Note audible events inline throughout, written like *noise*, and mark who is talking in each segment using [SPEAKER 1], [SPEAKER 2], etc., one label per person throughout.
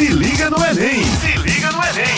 [SPEAKER 1] Se liga no Enem! Se liga no Enem!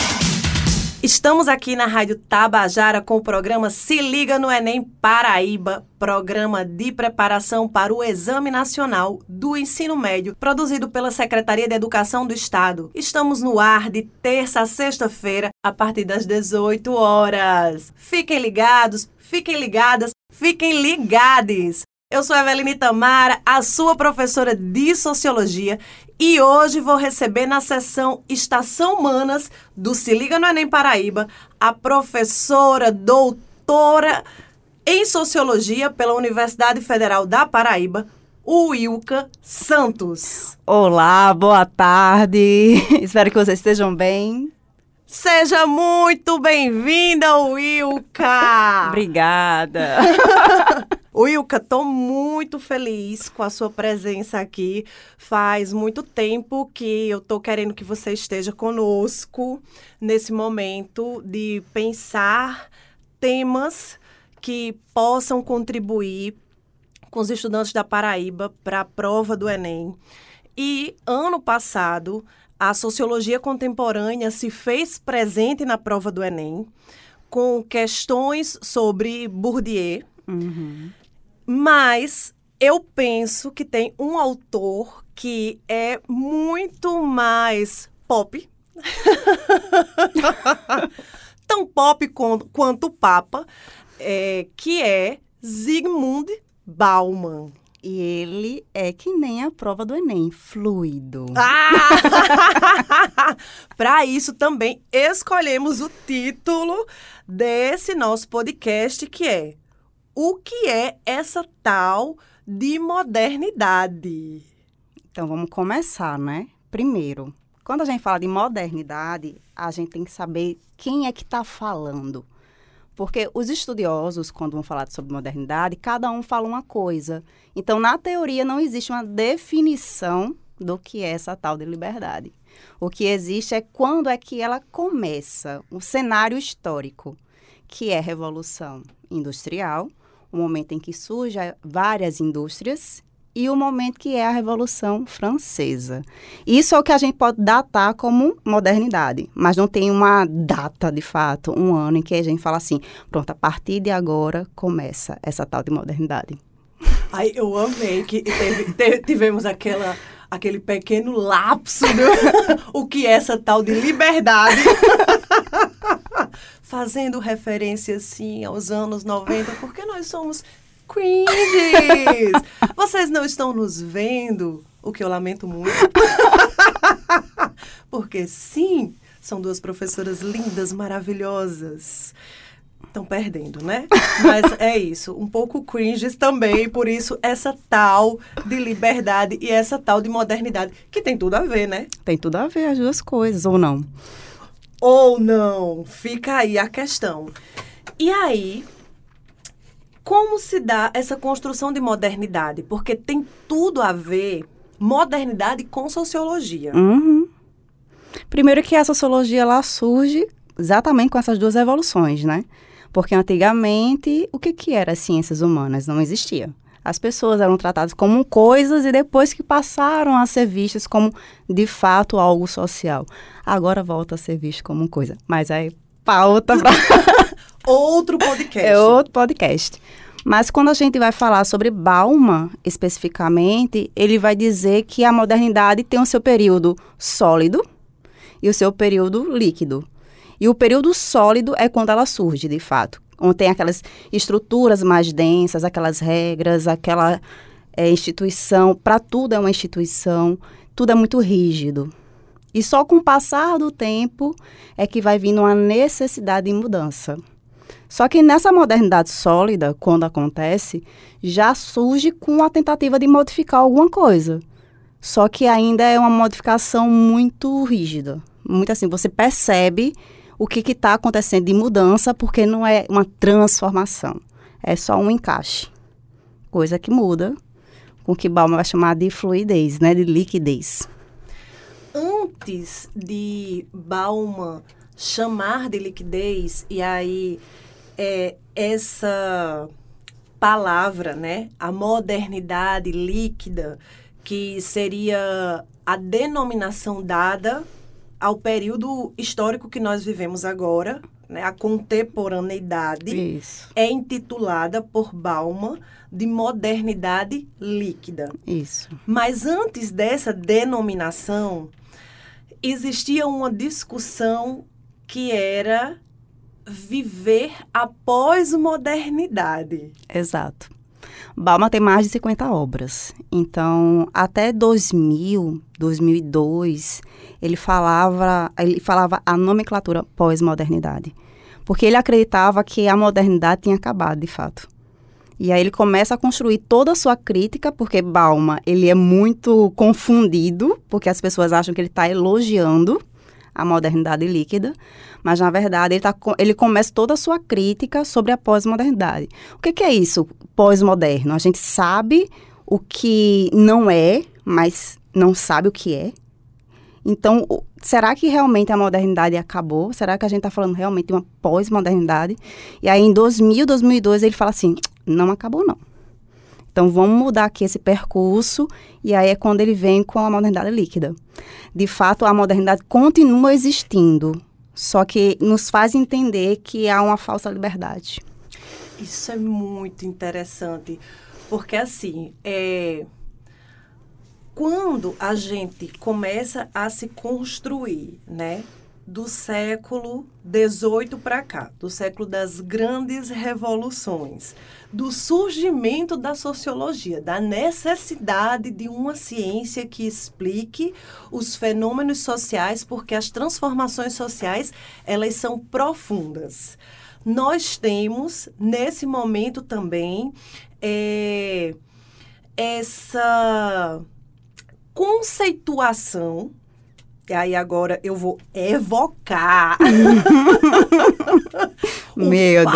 [SPEAKER 2] Estamos aqui na Rádio Tabajara com o programa Se Liga no Enem Paraíba, programa de preparação para o Exame Nacional do Ensino Médio, produzido pela Secretaria de Educação do Estado. Estamos no ar de terça a sexta-feira, a partir das 18 horas. Fiquem ligados, fiquem ligadas, fiquem ligades. Eu sou Eveline Tamara, a sua professora de Sociologia, e hoje vou receber na sessão Estação Humanas do Se Liga no Enem Paraíba a professora doutora em Sociologia pela Universidade Federal da Paraíba, Wilka Santos.
[SPEAKER 3] Olá, boa tarde. *laughs* Espero que vocês estejam bem.
[SPEAKER 2] Seja muito bem-vinda, Wilka! *laughs*
[SPEAKER 3] Obrigada. *laughs*
[SPEAKER 2] Wilka, estou muito feliz com a sua presença aqui. Faz muito tempo que eu estou querendo que você esteja conosco nesse momento de pensar temas que possam contribuir com os estudantes da Paraíba para a prova do Enem. E ano passado, a sociologia contemporânea se fez presente na prova do Enem com questões sobre Bourdieu,
[SPEAKER 3] uhum.
[SPEAKER 2] Mas eu penso que tem um autor que é muito mais pop, *laughs* tão pop quanto o Papa, é, que é Zygmunt Bauman.
[SPEAKER 3] E ele é que nem a prova do Enem, fluido.
[SPEAKER 2] Ah! *laughs* Para isso também escolhemos o título desse nosso podcast, que é O que é essa tal de modernidade?
[SPEAKER 3] Então vamos começar, né? Primeiro, quando a gente fala de modernidade, a gente tem que saber quem é que está falando. Porque os estudiosos, quando vão falar sobre modernidade, cada um fala uma coisa. Então, na teoria, não existe uma definição do que é essa tal de liberdade. O que existe é quando é que ela começa, o cenário histórico, que é a Revolução Industrial, o momento em que surgem várias indústrias e o momento que é a Revolução Francesa. Isso é o que a gente pode datar como modernidade, mas não tem uma data de fato, um ano em que a gente fala assim, pronto, a partir de agora começa essa tal de modernidade.
[SPEAKER 2] Ai, eu amei que teve, teve, tivemos aquela aquele pequeno lapso do *laughs* o que é essa tal de liberdade. Fazendo referência, assim, aos anos 90, porque nós somos cringes. *laughs* Vocês não estão nos vendo, o que eu lamento muito. *laughs* Porque sim, são duas professoras lindas, maravilhosas. Estão perdendo, né? Mas é isso, um pouco cringes também, por isso essa tal de liberdade e essa tal de modernidade, que tem tudo a ver, né?
[SPEAKER 3] Tem tudo a ver as duas coisas, ou não?
[SPEAKER 2] Ou não, fica aí a questão. E aí, como se dá essa construção de modernidade? Porque tem tudo a ver modernidade com sociologia.
[SPEAKER 3] Uhum. Primeiro que a sociologia lá surge exatamente com essas duas evoluções, né? Porque antigamente, o que, que era ciências humanas? Não existia. As pessoas eram tratadas como coisas e depois que passaram a ser vistas como, de fato, algo social. Agora volta a ser visto como coisa. Mas aí, pauta para... *laughs*
[SPEAKER 2] outro podcast.
[SPEAKER 3] É outro podcast. Mas quando a gente vai falar sobre Bauman, especificamente, ele vai dizer que a modernidade tem o seu período sólido e o seu período líquido. E o período sólido é quando ela surge, de fato. Onde tem aquelas estruturas mais densas, aquelas regras, aquela é, instituição. Para tudo é uma instituição, tudo é muito rígido. E só com o passar do tempo é que vai vindo uma necessidade de mudança. Só que nessa modernidade sólida, quando acontece, já surge com a tentativa de modificar alguma coisa. Só que ainda é uma modificação muito rígida. Muito assim, você percebe o que está acontecendo de mudança, porque não é uma transformação. É só um encaixe. Coisa que muda, com o que Bauman vai chamar de fluidez, né? De liquidez.
[SPEAKER 2] Antes de Bauman chamar de liquidez, e aí é, essa palavra, né, a modernidade líquida, que seria a denominação dada ao período histórico que nós vivemos agora, né, a contemporaneidade,
[SPEAKER 3] Isso.
[SPEAKER 2] é intitulada por Bauman de modernidade líquida.
[SPEAKER 3] Isso.
[SPEAKER 2] Mas antes dessa denominação, existia uma discussão que era viver a pós-modernidade.
[SPEAKER 3] Exato. Bauman tem mais de 50 obras. Então, até 2000, 2002, ele falava, ele falava a nomenclatura pós-modernidade. Porque ele acreditava que a modernidade tinha acabado, de fato. E aí ele começa a construir toda a sua crítica, porque Bauman, ele é muito confundido, porque as pessoas acham que ele está elogiando a modernidade líquida, mas na verdade ele, tá, ele começa toda a sua crítica sobre a pós-modernidade. O que, que é isso, pós-moderno? A gente sabe o que não é, mas não sabe o que é. Então, será que realmente a modernidade acabou? Será que a gente está falando realmente de uma pós-modernidade? E aí, em 2000, 2002, ele fala assim, não acabou não. Então, vamos mudar aqui esse percurso, e aí é quando ele vem com a modernidade líquida. De fato, a modernidade continua existindo, só que nos faz entender que há uma falsa liberdade.
[SPEAKER 2] Isso é muito interessante, porque assim, é, quando a gente começa a se construir, né, do século XVIII para cá, do século das grandes revoluções, do surgimento da sociologia, da necessidade de uma ciência que explique os fenômenos sociais, porque as transformações sociais elas são profundas. Nós temos nesse momento também é, essa conceituação e aí agora eu vou evocar *laughs*
[SPEAKER 3] Medo.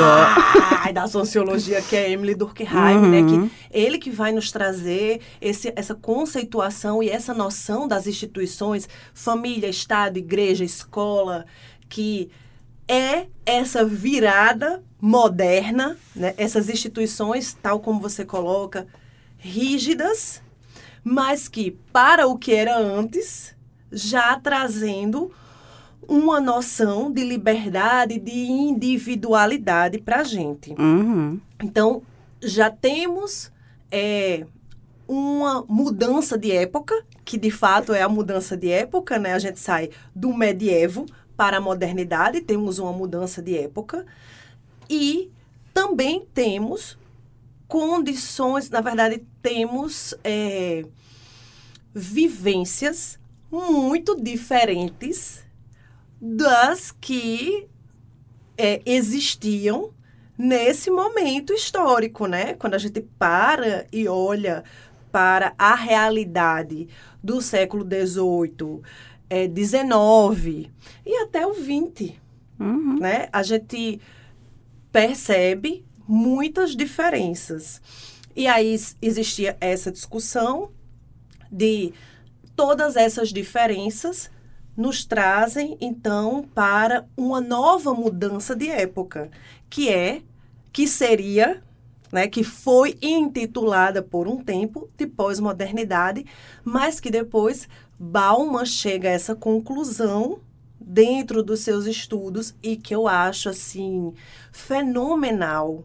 [SPEAKER 2] pai da sociologia que é Emily Durkheim, uhum. né? Que ele que vai nos trazer esse, essa conceituação e essa noção das instituições, família, Estado, igreja, escola, que é essa virada moderna, né? Essas instituições, tal como você coloca, rígidas, mas que para o que era antes já trazendo uma noção de liberdade, de individualidade para a gente.
[SPEAKER 3] Uhum.
[SPEAKER 2] Então, já temos é, uma mudança de época, que de fato é a mudança de época, né? A gente sai do medievo para a modernidade, temos uma mudança de época. E também temos condições, na verdade, temos é, vivências muito diferentes das que é, existiam nesse momento histórico, né? Quando a gente para e olha para a realidade do século XVIII, é, XIX e até o XX,
[SPEAKER 3] uhum.
[SPEAKER 2] né? A gente percebe muitas diferenças. E aí existia essa discussão de todas essas diferenças nos trazem então para uma nova mudança de época, que é que seria, né, que foi intitulada por um tempo de pós-modernidade, mas que depois Bauman chega a essa conclusão dentro dos seus estudos e que eu acho assim fenomenal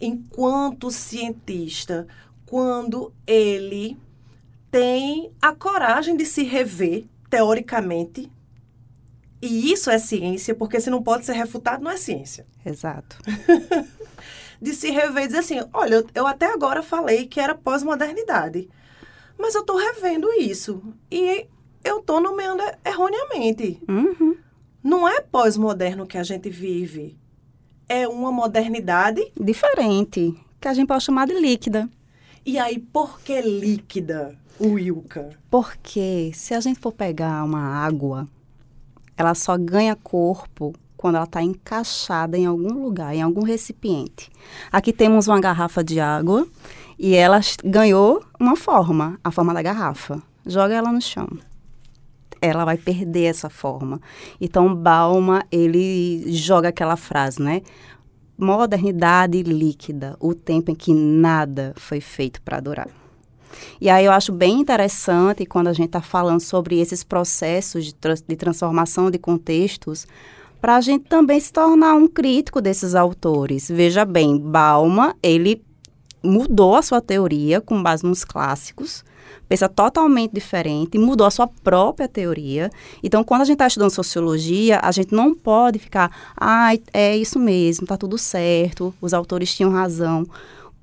[SPEAKER 2] enquanto cientista quando ele tem a coragem de se rever, teoricamente. E isso é ciência, porque se não pode ser refutado, não é ciência.
[SPEAKER 3] Exato. *laughs*
[SPEAKER 2] de se rever e dizer assim: olha, eu até agora falei que era pós-modernidade, mas eu estou revendo isso. E eu estou nomeando erroneamente.
[SPEAKER 3] Uhum.
[SPEAKER 2] Não é pós-moderno que a gente vive. É uma modernidade
[SPEAKER 3] diferente, que a gente pode chamar de líquida.
[SPEAKER 2] E aí, por que líquida? Wilka?
[SPEAKER 3] Porque se a gente for pegar uma água, ela só ganha corpo quando ela está encaixada em algum lugar, em algum recipiente. Aqui temos uma garrafa de água e ela ganhou uma forma, a forma da garrafa. Joga ela no chão. Ela vai perder essa forma. Então, Balma, ele joga aquela frase, né? Modernidade líquida, o tempo em que nada foi feito para durar. E aí eu acho bem interessante quando a gente está falando sobre esses processos de, de transformação de contextos, para a gente também se tornar um crítico desses autores. Veja bem, Balma, ele mudou a sua teoria com base nos clássicos, pensa totalmente diferente, mudou a sua própria teoria. Então, quando a gente está estudando sociologia, a gente não pode ficar, ah, é isso mesmo, está tudo certo, os autores tinham razão.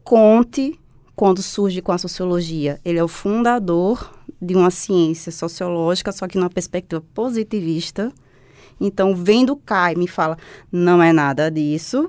[SPEAKER 3] Conte quando surge com a sociologia. Ele é o fundador de uma ciência sociológica, só que numa perspectiva positivista. Então, vem do Kai me fala, não é nada disso.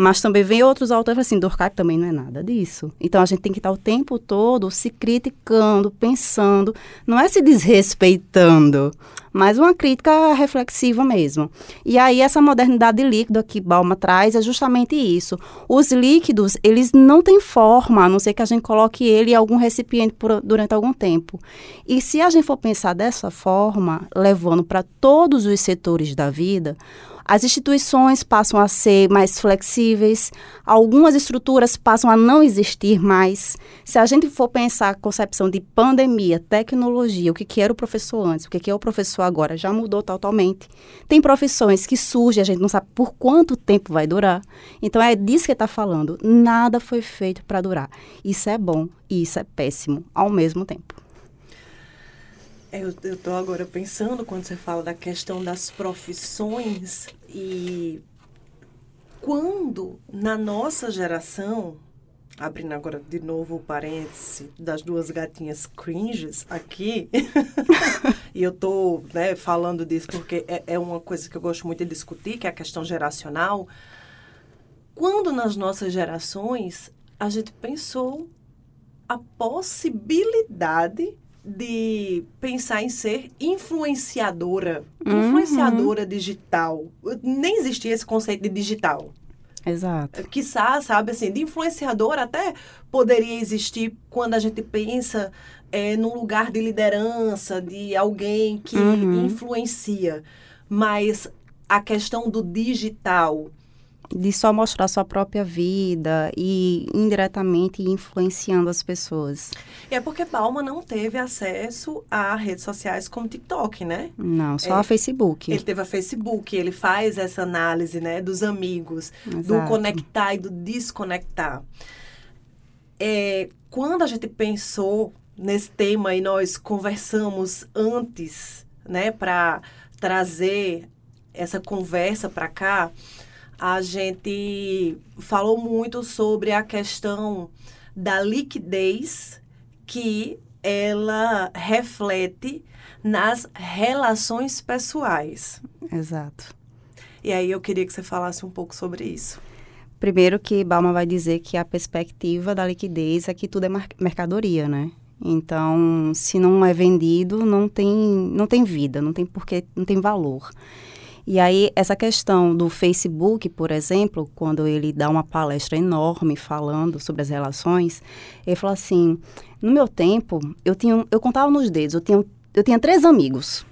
[SPEAKER 3] Mas também vem outros autores assim, Durkheim também não é nada disso. Então a gente tem que estar o tempo todo se criticando, pensando, não é se desrespeitando, mas uma crítica reflexiva mesmo. E aí essa modernidade líquida que Balma traz é justamente isso. Os líquidos, eles não têm forma, a não ser que a gente coloque ele em algum recipiente por, durante algum tempo. E se a gente for pensar dessa forma, levando para todos os setores da vida, as instituições passam a ser mais flexíveis, algumas estruturas passam a não existir mais. Se a gente for pensar a concepção de pandemia, tecnologia, o que, que era o professor antes, o que, que é o professor agora, já mudou totalmente. Tem profissões que surgem, a gente não sabe por quanto tempo vai durar. Então é disso que está falando. Nada foi feito para durar. Isso é bom e isso é péssimo ao mesmo tempo.
[SPEAKER 2] É, eu estou agora pensando quando você fala da questão das profissões e quando na nossa geração, abrindo agora de novo o parêntese das duas gatinhas cringes aqui, *laughs* e eu estou né, falando disso porque é, é uma coisa que eu gosto muito de discutir, que é a questão geracional. Quando nas nossas gerações a gente pensou a possibilidade de pensar em ser influenciadora, uhum. influenciadora digital. Nem existia esse conceito de digital.
[SPEAKER 3] Exato.
[SPEAKER 2] Quiçá, sabe, assim, de influenciador até poderia existir quando a gente pensa é, num lugar de liderança, de alguém que uhum. influencia. Mas a questão do digital,
[SPEAKER 3] de só mostrar sua própria vida e indiretamente influenciando as pessoas.
[SPEAKER 2] E é porque Palma não teve acesso a redes sociais como TikTok, né?
[SPEAKER 3] Não, só é, a Facebook.
[SPEAKER 2] Ele teve a Facebook, ele faz essa análise, né, dos amigos, Exato. do conectar e do desconectar. É, quando a gente pensou nesse tema e nós conversamos antes, né, para trazer essa conversa para cá, a gente falou muito sobre a questão da liquidez que ela reflete nas relações pessoais.
[SPEAKER 3] Exato.
[SPEAKER 2] E aí eu queria que você falasse um pouco sobre isso.
[SPEAKER 3] Primeiro que Balma vai dizer que a perspectiva da liquidez é que tudo é mercadoria, né? Então, se não é vendido, não tem, não tem vida, não tem porquê, não tem valor. E aí, essa questão do Facebook, por exemplo, quando ele dá uma palestra enorme falando sobre as relações, ele falou assim: no meu tempo, eu, tinha, eu contava nos dedos, eu tinha, eu tinha três amigos.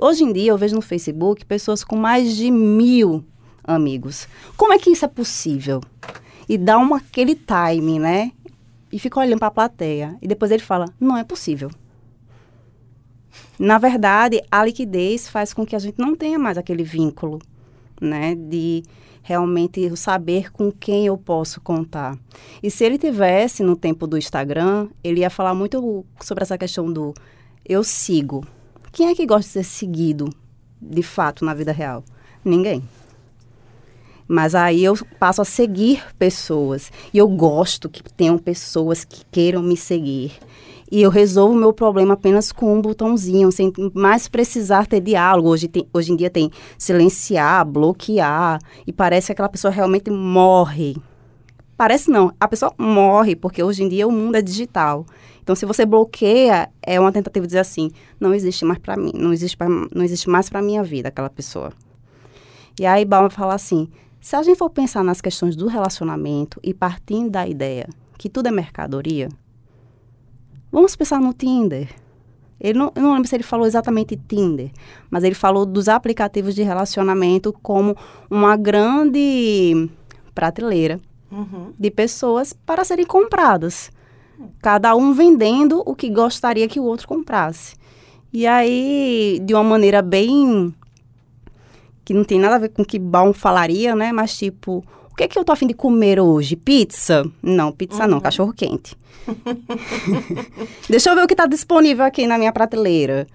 [SPEAKER 3] Hoje em dia, eu vejo no Facebook pessoas com mais de mil amigos. Como é que isso é possível? E dá uma, aquele time, né? E fica olhando para a plateia. E depois ele fala: não é possível. Na verdade, a liquidez faz com que a gente não tenha mais aquele vínculo, né, de realmente saber com quem eu posso contar. E se ele tivesse no tempo do Instagram, ele ia falar muito sobre essa questão do eu sigo. Quem é que gosta de ser seguido de fato na vida real? Ninguém. Mas aí eu passo a seguir pessoas. E eu gosto que tenham pessoas que queiram me seguir e eu resolvo o meu problema apenas com um botãozinho, sem mais precisar ter diálogo. Hoje, tem, hoje em dia tem silenciar, bloquear, e parece que aquela pessoa realmente morre. Parece não, a pessoa morre, porque hoje em dia o mundo é digital. Então, se você bloqueia, é uma tentativa de dizer assim, não existe mais para mim, não existe, pra, não existe mais para minha vida aquela pessoa. E aí Balma fala assim, se a gente for pensar nas questões do relacionamento e partindo da ideia que tudo é mercadoria, Vamos pensar no Tinder. Ele não, eu não lembro se ele falou exatamente Tinder, mas ele falou dos aplicativos de relacionamento como uma grande prateleira uhum. de pessoas para serem compradas. Cada um vendendo o que gostaria que o outro comprasse. E aí, de uma maneira bem. que não tem nada a ver com o que Baum falaria, né? Mas tipo, que é que eu tô afim de comer hoje? Pizza? Não, pizza
[SPEAKER 2] Uhum.
[SPEAKER 3] não, cachorro quente. *laughs* Deixa eu ver o que está disponível aqui na minha prateleira.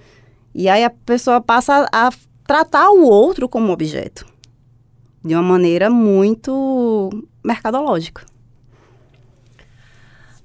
[SPEAKER 3] E aí a pessoa passa a tratar o outro como objeto. De uma maneira muito mercadológica.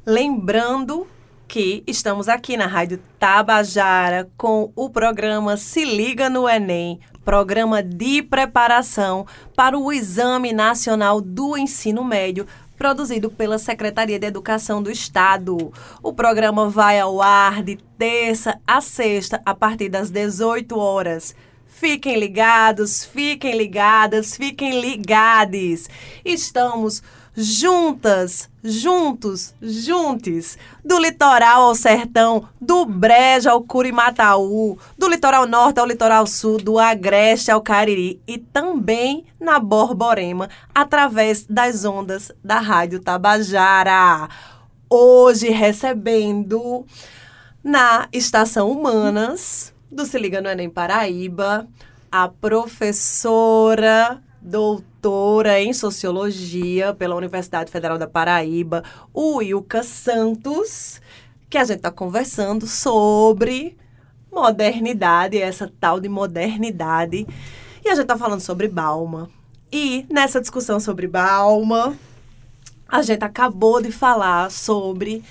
[SPEAKER 2] Lembrando que estamos aqui na Rádio Tabajara com o programa Se Liga no Enem, programa de preparação para o Exame Nacional do Ensino Médio, produzido pela Secretaria de Educação do Estado. O programa vai ao ar de terça a sexta, a partir das 18 horas. Fiquem ligados, fiquem ligadas, fiquem ligades. Estamos juntas, juntos, juntes, do litoral ao sertão, do Brejo ao Curimataú, do litoral norte ao litoral sul, do Agreste ao Cariri e também na Borborema, através das ondas da Rádio Tabajara. Hoje recebendo na Estação Humanas do Se Liga no Enem Paraíba, a professora doutora em Sociologia pela Universidade Federal da Paraíba, o Ilka Santos, que a gente está conversando sobre modernidade, essa tal de modernidade. E a gente está falando sobre Balma. E nessa discussão sobre Balma, a gente acabou de falar sobre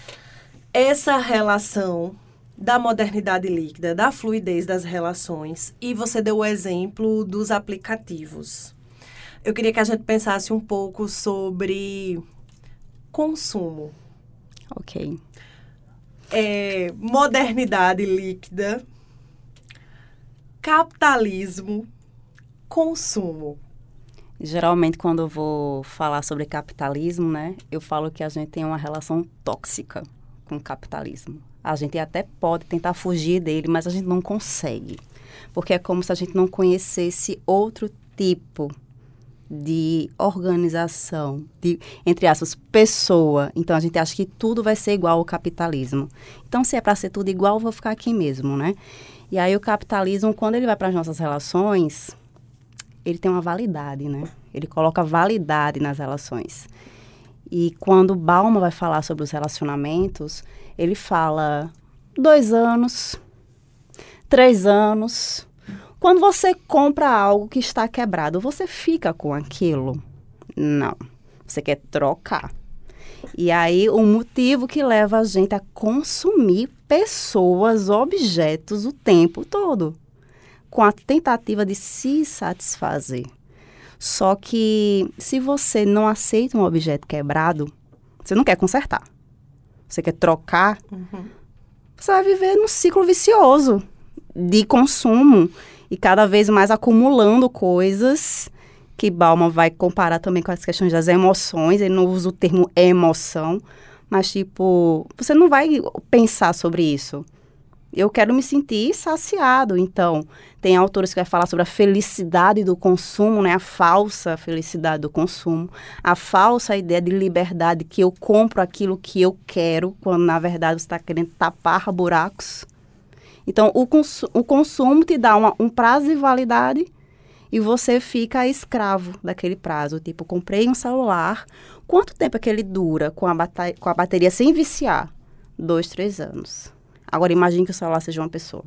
[SPEAKER 2] essa relação da modernidade líquida, da fluidez das relações, e você deu o exemplo dos aplicativos. Eu queria que a gente pensasse um pouco sobre consumo.
[SPEAKER 3] Ok.
[SPEAKER 2] É, modernidade líquida, capitalismo, consumo.
[SPEAKER 3] Geralmente, quando eu vou falar sobre capitalismo, né, eu falo que a gente tem uma relação tóxica com o capitalismo. A gente até pode tentar fugir dele, mas a gente não consegue. Porque é como se a gente não conhecesse outro tipo de organização, de, entre aspas, pessoa. Então, a gente acha que tudo vai ser igual ao capitalismo. Então, se é para ser tudo igual, vou ficar aqui mesmo, né? E aí, o capitalismo, quando ele vai para as nossas relações, ele tem uma validade, né? Ele coloca validade nas relações. E quando Balma vai falar sobre os relacionamentos, ele fala dois anos, três anos. Quando você compra algo que está quebrado, você fica com aquilo? Não. Você quer trocar. E aí, o motivo que leva a gente a consumir pessoas, objetos o tempo todo, com a tentativa de se satisfazer. Só que se você não aceita um objeto quebrado, você não quer consertar. Você quer trocar,
[SPEAKER 2] Uhum.
[SPEAKER 3] você vai viver num ciclo vicioso de consumo e cada vez mais acumulando coisas que Bauman vai comparar também com as questões das emoções, ele não usa o termo emoção, mas tipo, você não vai pensar sobre isso. Eu quero me sentir saciado, então tem autores que vai falar sobre a felicidade do consumo, né? A falsa felicidade do consumo, a falsa ideia de liberdade que eu compro aquilo que eu quero, quando na verdade você está querendo tapar buracos. Então, o, consu o consumo te dá uma, um prazo de validade e você fica escravo daquele prazo. Tipo, comprei um celular, quanto tempo é que ele dura com a, com a bateria sem viciar? Dois, três anos. Agora, imagine que o celular seja uma pessoa.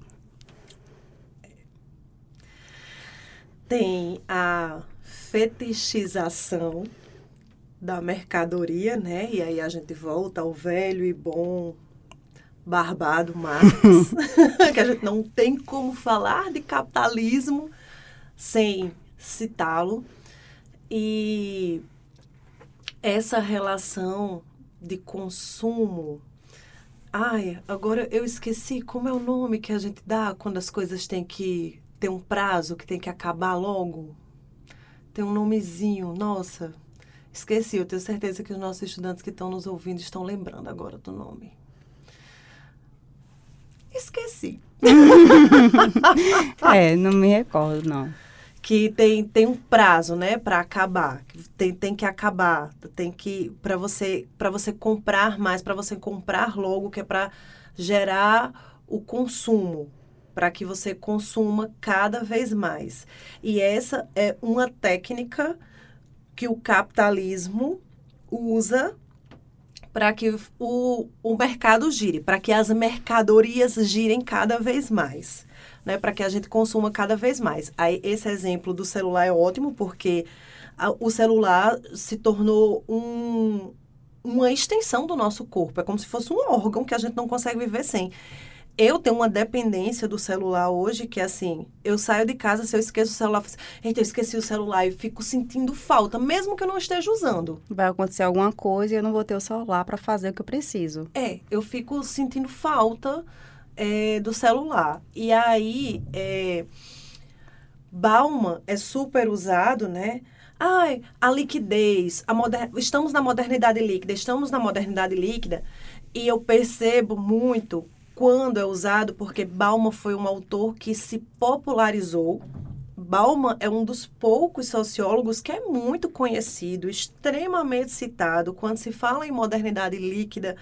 [SPEAKER 2] Tem a fetichização da mercadoria, né? E aí a gente volta ao velho e bom Barbado Marx, *laughs* *laughs* que a gente não tem como falar de capitalismo sem citá-lo. E essa relação de consumo. Ai, agora eu esqueci como é o nome que a gente dá quando as coisas têm que ter um prazo, que tem que acabar logo. Tem um nomezinho, nossa. Esqueci, eu tenho certeza que os nossos estudantes que estão nos ouvindo estão lembrando agora do nome. Esqueci. *laughs*
[SPEAKER 3] é, não me recordo, não.
[SPEAKER 2] que tem, tem um prazo, né, para acabar. Tem, tem que acabar, tem que para você para você comprar mais, para você comprar logo, que é para gerar o consumo, para que você consuma cada vez mais. E essa é uma técnica que o capitalismo usa para que o, o mercado gire, para que as mercadorias girem cada vez mais, né? Para que a gente consuma cada vez mais. Aí, esse exemplo do celular é ótimo, porque a, o celular se tornou um, uma extensão do nosso corpo. É como se fosse um órgão que a gente não consegue viver sem eu tenho uma dependência do celular hoje que, assim, eu saio de casa, se eu esqueço o celular, assim, eita, eu esqueci o celular e fico sentindo falta, mesmo que eu não esteja usando.
[SPEAKER 3] Vai acontecer alguma coisa e eu não vou ter o celular para fazer o que eu preciso.
[SPEAKER 2] É, eu fico sentindo falta é, do celular. E aí, é, Bauman é super usado, né? Ai, a liquidez, a moder... estamos na modernidade líquida, estamos na modernidade líquida, e eu percebo muito quando é usado, porque Bauman foi um autor que se popularizou. Bauman é um dos poucos sociólogos que é muito conhecido, extremamente citado. Quando se fala em modernidade líquida,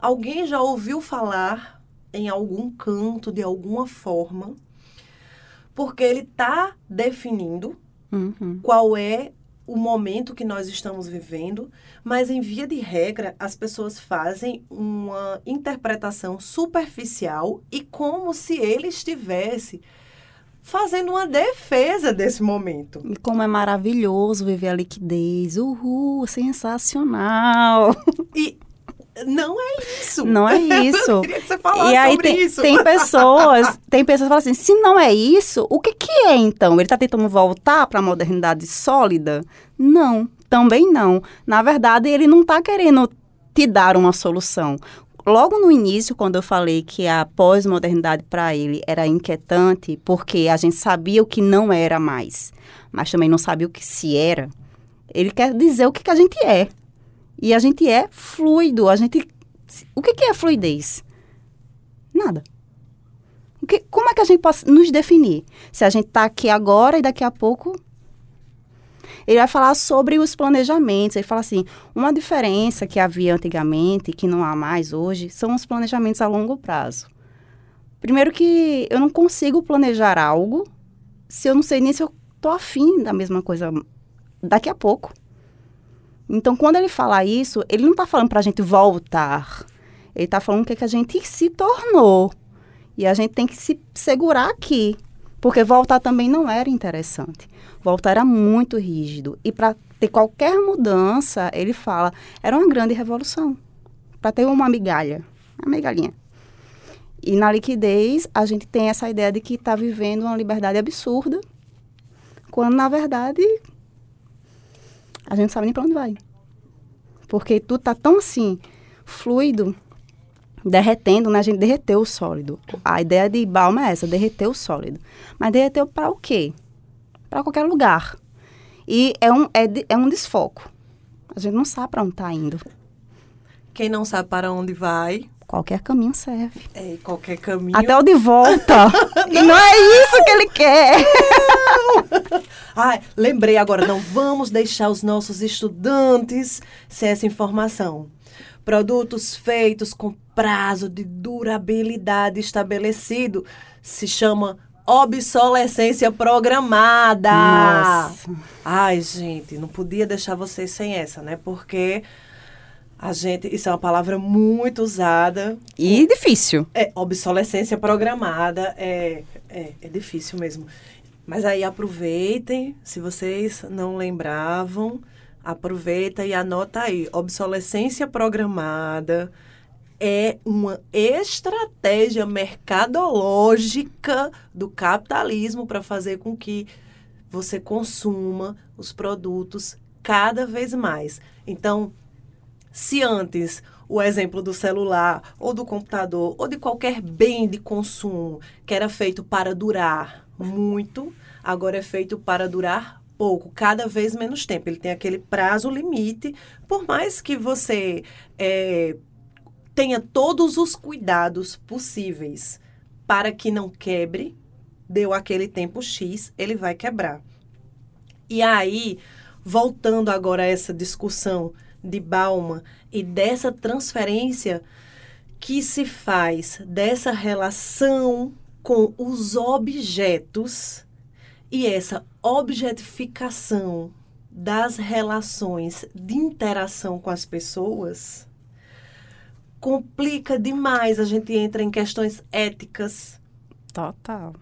[SPEAKER 2] alguém já ouviu falar em algum canto, de alguma forma, porque ele está definindo uhum. qual é o momento que nós estamos vivendo, mas em via de regra as pessoas fazem uma interpretação superficial e como se ele estivesse fazendo uma defesa desse momento.
[SPEAKER 3] E como é maravilhoso viver a liquidez. Uhul, sensacional.
[SPEAKER 2] E não é isso.
[SPEAKER 3] Não é isso. *laughs*
[SPEAKER 2] Eu queria que você falasse
[SPEAKER 3] e aí
[SPEAKER 2] sobre
[SPEAKER 3] tem, isso. tem pessoas, tem pessoas que falam assim, se não é isso, o que que é então? Ele está tentando voltar para a modernidade sólida? Não, também não. Na verdade, ele não está querendo te dar uma solução. Logo no início, quando eu falei que a pós-modernidade para ele era inquietante, porque a gente sabia o que não era mais, mas também não sabia o que se era, ele quer dizer o que, que a gente é. E a gente é fluido. A gente. O que, que é fluidez? Nada. O que, como é que a gente pode nos definir? Se a gente está aqui agora e daqui a pouco. Ele vai falar sobre os planejamentos. Ele fala assim: uma diferença que havia antigamente, que não há mais hoje, são os planejamentos a longo prazo. Primeiro que eu não consigo planejar algo se eu não sei nem se eu tô afim da mesma coisa daqui a pouco. Então, quando ele fala isso, ele não está falando para a gente voltar. Ele está falando o que, que a gente se tornou. E a gente tem que se segurar aqui. Porque voltar também não era interessante. Voltar era muito rígido. E para ter qualquer mudança, ele fala, era uma grande revolução. Para ter uma migalha. Uma migalhinha. E na liquidez, a gente tem essa ideia de que está vivendo uma liberdade absurda, quando na verdade a gente não sabe nem para onde vai. Porque tudo tá tão assim, fluido, derretendo, né? A gente derreteu o sólido. A ideia de Balma é essa, derreter o sólido. Mas derreteu para o quê? Para qualquer lugar. E é um, é, é um desfoco. A gente não sabe para onde está indo.
[SPEAKER 2] Quem não sabe para onde vai,
[SPEAKER 3] Qualquer caminho serve.
[SPEAKER 2] É, qualquer caminho.
[SPEAKER 3] Até o de volta. *laughs* e não é isso que ele quer.
[SPEAKER 2] Ai, lembrei agora, não vamos deixar os nossos estudantes sem essa informação. Produtos feitos com prazo de durabilidade estabelecido se chama obsolescência programada.
[SPEAKER 3] Nossa.
[SPEAKER 2] Ai, gente, não podia deixar vocês sem essa, né? Porque a gente, isso é uma palavra muito usada.
[SPEAKER 3] E difícil.
[SPEAKER 2] É, obsolescência programada é, é, é difícil mesmo. Mas aí aproveitem, se vocês não lembravam, aproveita e anota aí. Obsolescência programada é uma estratégia mercadológica do capitalismo para fazer com que você consuma os produtos cada vez mais. Então, se antes o exemplo do celular ou do computador ou de qualquer bem de consumo que era feito para durar muito, agora é feito para durar pouco, cada vez menos tempo. Ele tem aquele prazo limite, por mais que você é, tenha todos os cuidados possíveis para que não quebre, deu aquele tempo X, ele vai quebrar. E aí, voltando agora a essa discussão de Bauman e dessa transferência que se faz dessa relação com os objetos e essa objetificação das relações de interação com as pessoas complica demais. A gente entra em questões éticas.
[SPEAKER 3] Total.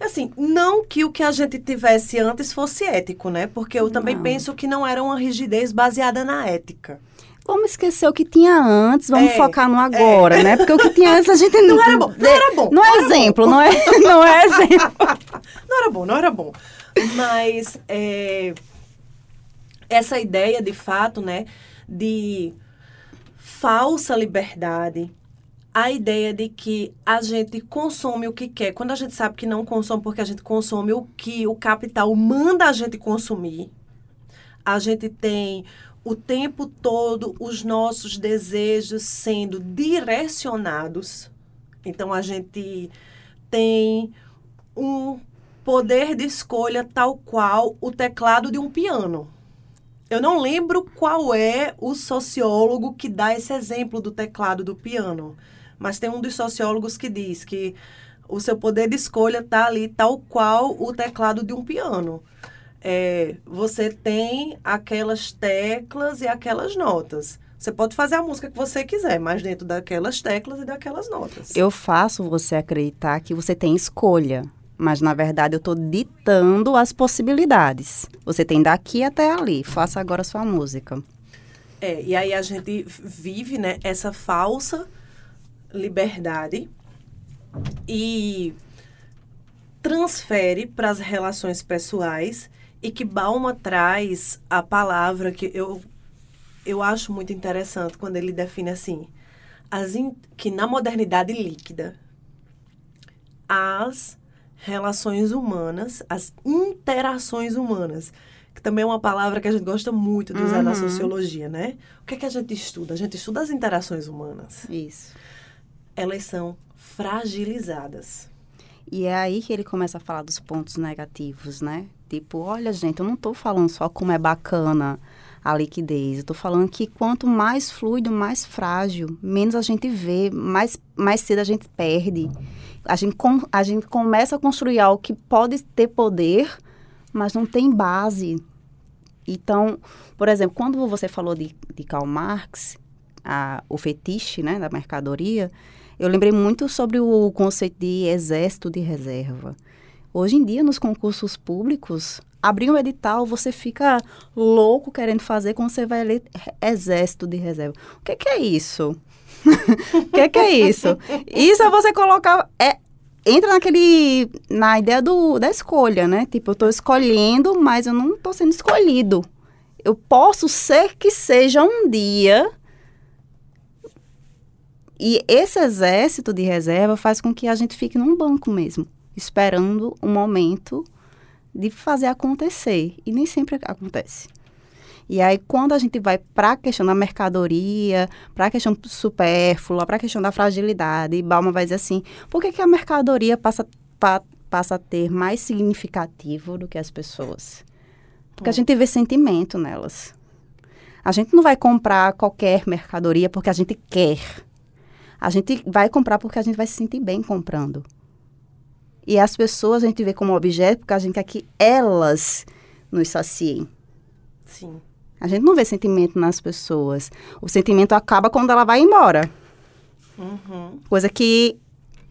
[SPEAKER 2] Assim, não que o que a gente tivesse antes fosse ético, né? Porque eu também
[SPEAKER 3] Não.
[SPEAKER 2] penso que não era uma rigidez baseada na ética.
[SPEAKER 3] Vamos esquecer o que tinha antes, vamos
[SPEAKER 2] É,
[SPEAKER 3] focar no agora, né? Porque o que tinha antes a gente
[SPEAKER 2] Não era bom, não era bom,
[SPEAKER 3] Não é exemplo, não é, *laughs* não é exemplo.
[SPEAKER 2] Não era bom, não era bom. Mas é, essa ideia, de fato, né, de falsa liberdade, a ideia de que a gente consome o que quer, quando a gente sabe que não consome porque a gente consome o que o capital manda a gente consumir, a gente tem o tempo todo os nossos desejos sendo direcionados. Então a gente tem um poder de escolha tal qual o teclado de um piano. Eu não lembro qual é o sociólogo que dá esse exemplo do teclado do piano, mas tem um dos sociólogos que diz que o seu poder de escolha está ali tal qual o teclado de um piano. É, você tem aquelas teclas e aquelas notas. Você pode fazer a música que você quiser, mas dentro daquelas teclas e daquelas notas.
[SPEAKER 3] Eu faço você acreditar que você tem escolha, mas na verdade eu estou ditando as possibilidades. Você tem daqui até ali, faça agora a sua música.
[SPEAKER 2] É, e aí a gente vive, né, essa falsa liberdade e transfere para as relações pessoais e que Balma traz a palavra que eu, eu acho muito interessante quando ele define assim, as in- que na modernidade líquida as relações humanas, as interações humanas, que também é uma palavra que a gente gosta muito de usar na
[SPEAKER 3] Uhum.
[SPEAKER 2] sociologia, né? O que é que a gente estuda? A gente estuda as interações humanas.
[SPEAKER 3] Isso.
[SPEAKER 2] Elas são fragilizadas.
[SPEAKER 3] E é aí que ele começa a falar dos pontos negativos, né? Tipo, olha, gente, eu não estou falando só como é bacana a liquidez. Eu estou falando que quanto mais fluido, mais frágil, menos a gente vê, mais, mais cedo a gente perde. A gente, com, a gente começa a construir algo que pode ter poder, mas não tem base. Então, por exemplo, quando você falou de, de Karl Marx, a, o fetiche né, da mercadoria, eu lembrei muito sobre o conceito de exército de reserva. Hoje em dia, nos concursos públicos, abrir um edital, você fica louco querendo fazer quando você vai ler exército de reserva. O que, que é isso? *laughs* o que, que é isso? Isso é você colocar... É, entra naquele... Na ideia do, da escolha, né? Tipo, eu estou escolhendo, mas eu não estou sendo escolhido. Eu posso ser que seja um dia e esse exército de reserva faz com que a gente fique num banco mesmo, esperando o momento de fazer acontecer. E nem sempre acontece. E aí, quando a gente vai para a questão da mercadoria, para a questão supérflua, para a questão da fragilidade, e Balma vai dizer assim: por que, que a mercadoria passa, pa- passa a ter mais significativo do que as pessoas? Porque a gente vê sentimento nelas. A gente não vai comprar qualquer mercadoria porque a gente quer. A gente vai comprar porque a gente vai se sentir bem comprando. E as pessoas a gente vê como objeto porque a gente quer que elas nos saciem.
[SPEAKER 2] Sim.
[SPEAKER 3] A gente não vê sentimento nas pessoas. O sentimento acaba quando ela vai embora.
[SPEAKER 2] Uhum.
[SPEAKER 3] Coisa que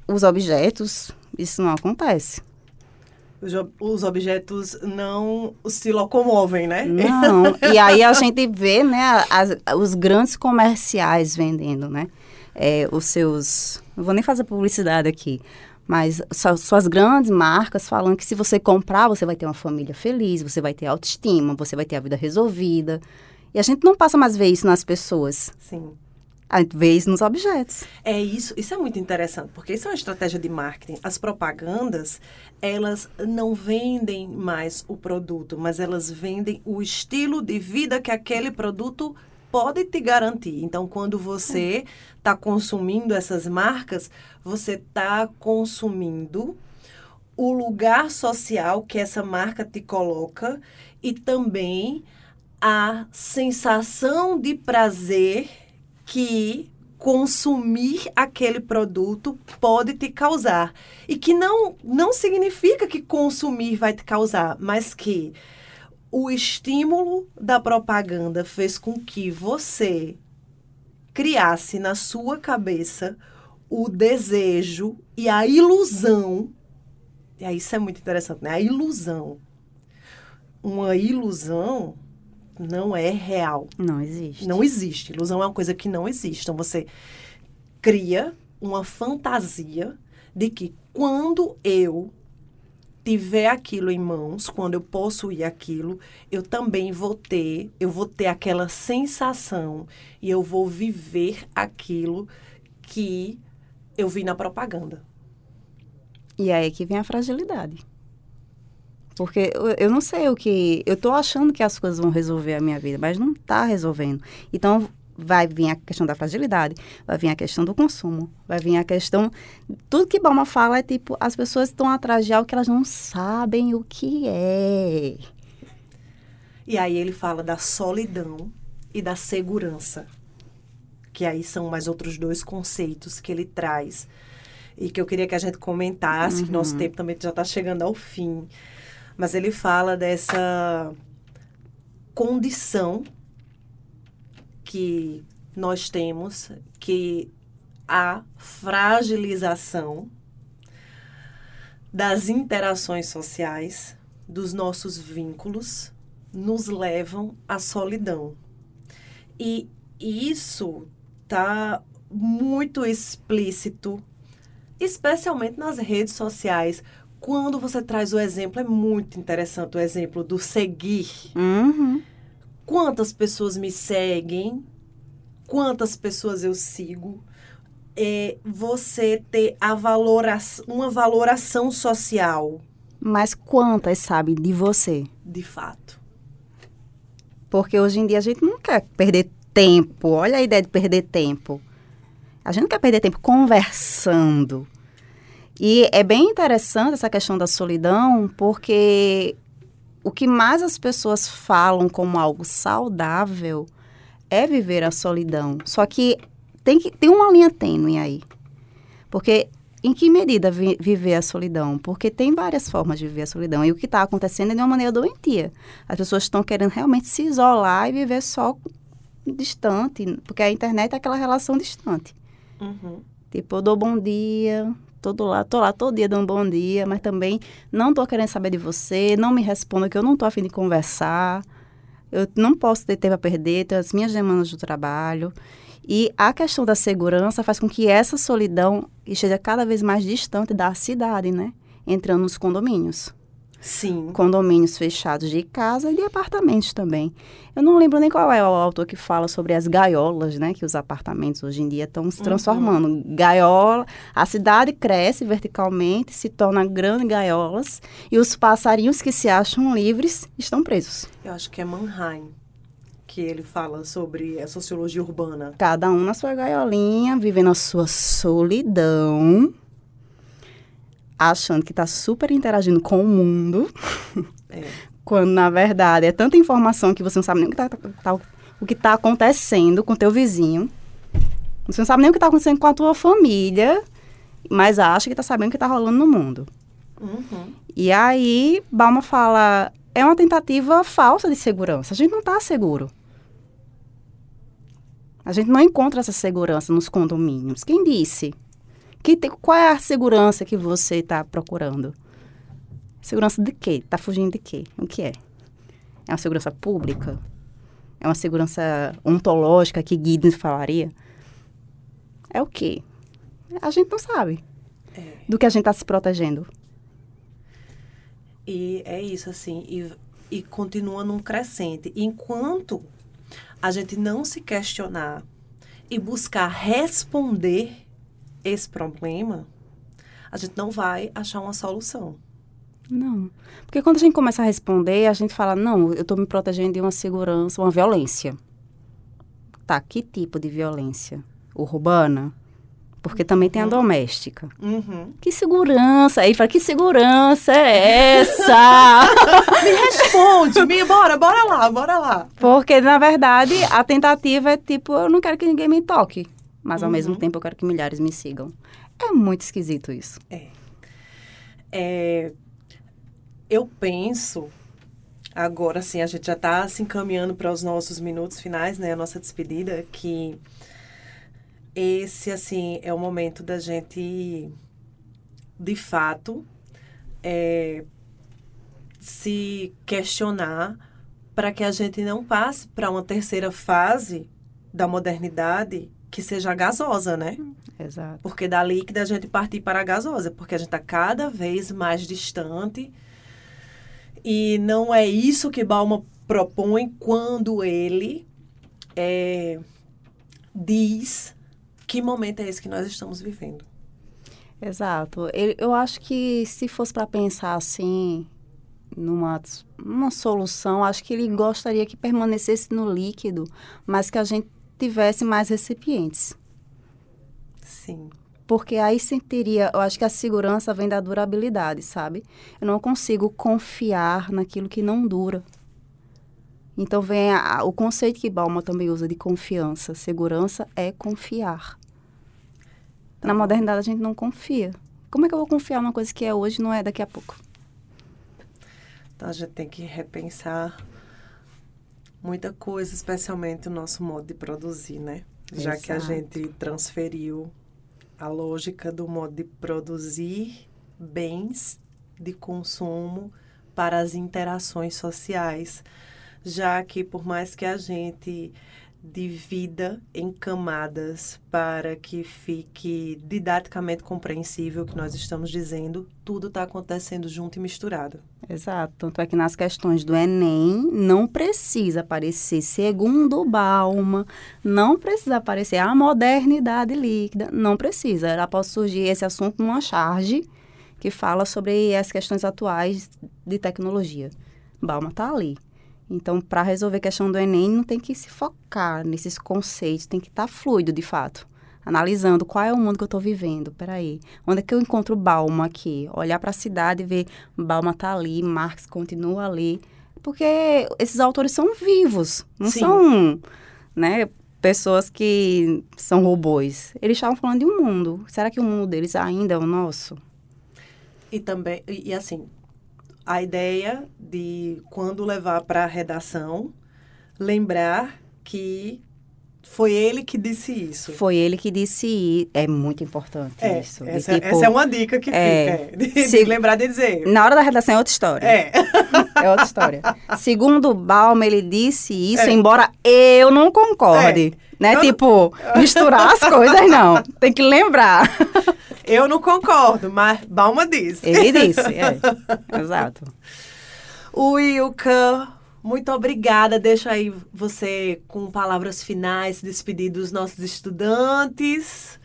[SPEAKER 3] os objetos, isso não acontece.
[SPEAKER 2] Os, os objetos não se locomovem, né?
[SPEAKER 3] Não. E aí a *laughs* gente vê, né, as- os grandes comerciais vendendo, né? É, os seus. Não vou nem fazer publicidade aqui. Mas su- suas grandes marcas falando que se você comprar, você vai ter uma família feliz, você vai ter autoestima, você vai ter a vida resolvida. E a gente não passa mais ver isso nas pessoas.
[SPEAKER 2] Sim.
[SPEAKER 3] A gente vê isso nos objetos.
[SPEAKER 2] É isso, isso é muito interessante, porque isso é uma estratégia de marketing. As propagandas, elas não vendem mais o produto, mas elas vendem o estilo de vida que aquele produto pode te garantir. Então, quando você está consumindo essas marcas, você está consumindo o lugar social que essa marca te coloca e também a sensação de prazer que consumir aquele produto pode te causar. E que não, não significa que consumir vai te causar, mas que o estímulo da propaganda fez com que você criasse na sua cabeça o desejo e a ilusão. E aí isso é muito interessante, né? A ilusão. Uma ilusão não é real.
[SPEAKER 3] Não existe.
[SPEAKER 2] Não existe. Ilusão é uma coisa que não existe. Então você cria uma fantasia de que quando eu tiver aquilo em mãos, quando eu possuir aquilo, eu também vou ter, eu vou ter aquela sensação e eu vou viver aquilo que eu vi na propaganda.
[SPEAKER 3] E aí que vem a fragilidade. Porque eu, eu não sei o que. Eu estou achando que as coisas vão resolver a minha vida, mas não está resolvendo. Então, vai vir a questão da fragilidade, vai vir a questão do consumo, vai vir a questão. Tudo que Balma fala é tipo: as pessoas estão atrás de algo que elas não sabem o que é.
[SPEAKER 2] E aí ele fala da solidão e da segurança, que aí são mais outros dois conceitos que ele traz e que eu queria que a gente comentasse, uhum. que nosso tempo também já está chegando ao fim. Mas ele fala dessa condição que nós temos, que a fragilização das interações sociais, dos nossos vínculos, nos levam à solidão. E isso está muito explícito, especialmente nas redes sociais, quando você traz o exemplo, é muito interessante o exemplo do seguir.
[SPEAKER 3] Uhum.
[SPEAKER 2] Quantas pessoas me seguem? Quantas pessoas eu sigo? É você ter a uma valoração social.
[SPEAKER 3] Mas quantas sabem de você?
[SPEAKER 2] De fato.
[SPEAKER 3] Porque hoje em dia a gente não quer perder tempo. Olha a ideia de perder tempo. A gente não quer perder tempo conversando e é bem interessante essa questão da solidão, porque o que mais as pessoas falam como algo saudável é viver a solidão. Só que tem, que, tem uma linha tênue aí. Porque em que medida vi, viver a solidão? Porque tem várias formas de viver a solidão. E o que está acontecendo é de uma maneira doentia. As pessoas estão querendo realmente se isolar e viver só distante. Porque a internet é aquela relação distante.
[SPEAKER 2] Uhum.
[SPEAKER 3] Tipo, eu dou bom dia, todo lá, tô lá todo dia dando um bom dia, mas também não tô querendo saber de você, não me responda que eu não tô afim de conversar. Eu não posso ter tempo a perder, tenho as minhas demandas do trabalho. E a questão da segurança faz com que essa solidão esteja cada vez mais distante da cidade, né? Entrando nos condomínios.
[SPEAKER 2] Sim.
[SPEAKER 3] Condomínios fechados de casa e de apartamentos também. Eu não lembro nem qual é o autor que fala sobre as gaiolas, né? Que os apartamentos hoje em dia estão se transformando. Uhum. Gaiola, a cidade cresce verticalmente, se torna grandes gaiolas e os passarinhos que se acham livres estão presos.
[SPEAKER 2] Eu acho que é Mannheim que ele fala sobre a sociologia urbana.
[SPEAKER 3] Cada um na sua gaiolinha, vivendo a sua solidão achando que está super interagindo com o mundo, *laughs*
[SPEAKER 2] é.
[SPEAKER 3] quando na verdade é tanta informação que você não sabe nem o que está tá, que tá acontecendo com o teu vizinho. Você não sabe nem o que está acontecendo com a tua família, mas acha que está sabendo o que está rolando no mundo.
[SPEAKER 2] Uhum.
[SPEAKER 3] E aí, Balma fala, é uma tentativa falsa de segurança. A gente não está seguro. A gente não encontra essa segurança nos condomínios. Quem disse? Que te, qual é a segurança que você está procurando? Segurança de quê? Está fugindo de quê? O que é? É uma segurança pública? É uma segurança ontológica que Giddens falaria? É o quê? A gente não sabe
[SPEAKER 2] é.
[SPEAKER 3] do que a gente está se protegendo.
[SPEAKER 2] E é isso, assim. E, e continua num crescente. Enquanto a gente não se questionar e buscar responder esse problema, a gente não vai achar uma solução.
[SPEAKER 3] Não. Porque quando a gente começa a responder, a gente fala, não, eu estou me protegendo de uma segurança, uma violência. Tá, que tipo de violência? Urbana? Porque também tem a doméstica.
[SPEAKER 2] Uhum.
[SPEAKER 3] Que segurança? Aí fala, que segurança é essa? *laughs*
[SPEAKER 2] Me responde, me, bora, bora lá, bora lá.
[SPEAKER 3] Porque, na verdade, a tentativa é tipo, eu não quero que ninguém me toque. Mas, ao
[SPEAKER 2] Uhum.
[SPEAKER 3] mesmo tempo, eu quero que milhares me sigam. É muito esquisito isso.
[SPEAKER 2] É, eu penso, agora sim, a gente já está se encaminhando para os nossos minutos finais, né? A nossa despedida, que esse, assim, é o momento da gente, de fato, é, se questionar para que a gente não passe para uma terceira fase da modernidade que seja gasosa, né?
[SPEAKER 3] Exato.
[SPEAKER 2] Porque da líquida a gente partir para a gasosa, porque a gente está cada vez mais distante. E não é isso que Balma propõe quando ele é, diz que momento é esse que nós estamos vivendo.
[SPEAKER 3] Exato. Eu acho que se fosse para pensar assim, numa, numa solução, acho que ele gostaria que permanecesse no líquido, mas que a gente tivesse mais recipientes.
[SPEAKER 2] Sim.
[SPEAKER 3] Porque aí sentiria, eu acho que a segurança vem da durabilidade, sabe? Eu não consigo confiar naquilo que não dura. Então vem a- o conceito que Balma também usa de confiança. Segurança é confiar.
[SPEAKER 2] Tá
[SPEAKER 3] Na
[SPEAKER 2] bom.
[SPEAKER 3] modernidade a gente não confia. Como é que eu vou confiar numa coisa que é hoje não é daqui a pouco?
[SPEAKER 2] Então a gente tem que repensar muita coisa, especialmente o nosso modo de produzir, né? Já que a gente transferiu a lógica do modo de produzir bens de consumo para as interações sociais, já que por mais que a gente divida em camadas para que fique didaticamente compreensível o que nós estamos dizendo, tudo está acontecendo junto e misturado.
[SPEAKER 3] Exato. Tanto é que nas questões do Enem não precisa aparecer, segundo Balma, não precisa aparecer a modernidade líquida, não precisa. Ela pode surgir esse assunto numa charge que fala sobre as questões atuais de tecnologia. Balma está ali. Então, para resolver a questão do Enem, não tem que se focar nesses conceitos, tem que estar fluido, de fato. Analisando qual é o mundo que eu estou vivendo. Peraí, onde é que eu encontro Balma aqui? Olhar para a cidade e ver Balma tá ali, Marx continua ali. Porque esses autores são vivos, não
[SPEAKER 2] Sim.
[SPEAKER 3] são, né, pessoas que são robôs. Eles estavam falando de um mundo. Será que o mundo deles ainda é o nosso?
[SPEAKER 2] E também, e assim, a ideia de quando levar para a redação, lembrar que foi ele que disse isso.
[SPEAKER 3] Foi ele que disse, é muito importante
[SPEAKER 2] É,
[SPEAKER 3] isso. de
[SPEAKER 2] essa,
[SPEAKER 3] tipo,
[SPEAKER 2] essa é uma dica que
[SPEAKER 3] é,
[SPEAKER 2] fica, é, de, de
[SPEAKER 3] se-
[SPEAKER 2] lembrar de dizer.
[SPEAKER 3] Na hora da redação é outra história.
[SPEAKER 2] É, *laughs*
[SPEAKER 3] É outra história. Segundo Balma, ele disse isso,
[SPEAKER 2] É.
[SPEAKER 3] embora eu não concorde. Né?
[SPEAKER 2] Eu não-
[SPEAKER 3] tipo, misturar as coisas, não. *laughs* Tem que lembrar.
[SPEAKER 2] Eu não concordo, mas Balma disse.
[SPEAKER 3] Ele *laughs* disse, é. Exato.
[SPEAKER 2] Wilka, muito obrigada. Deixa aí você com palavras finais, despedir dos nossos estudantes.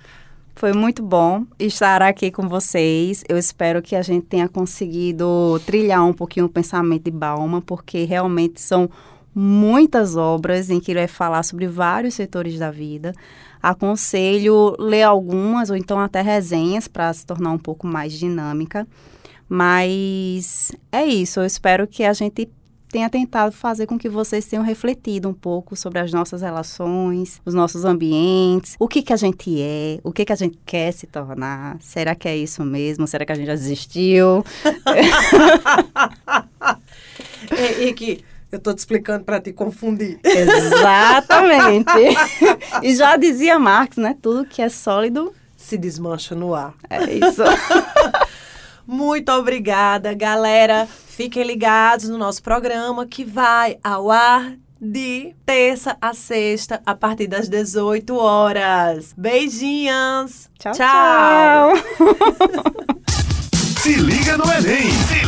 [SPEAKER 3] Foi muito bom estar aqui com vocês. Eu espero que a gente tenha conseguido trilhar um pouquinho o pensamento de Balma, porque realmente são muitas obras em que ele vai falar sobre vários setores da vida. Aconselho ler algumas ou então até resenhas para se tornar um pouco mais dinâmica. Mas é isso, eu espero que a gente tenha tentado fazer com que vocês tenham refletido um pouco sobre as nossas relações, os nossos ambientes, o que que a gente é, o que que a gente quer se tornar. Será que é isso mesmo? Será que a gente já desistiu? *laughs* *laughs*
[SPEAKER 2] E, e que eu tô te explicando para te confundir.
[SPEAKER 3] Exatamente. *laughs* e já dizia Marx, né? Tudo que é sólido
[SPEAKER 2] Se desmancha no ar.
[SPEAKER 3] é isso. *laughs*
[SPEAKER 2] Muito obrigada, galera. Fiquem ligados no nosso programa que vai ao ar de terça a sexta, a partir das 18 horas. Beijinhos.
[SPEAKER 3] tchau. tchau. *laughs*
[SPEAKER 1] Se liga no Enem! Se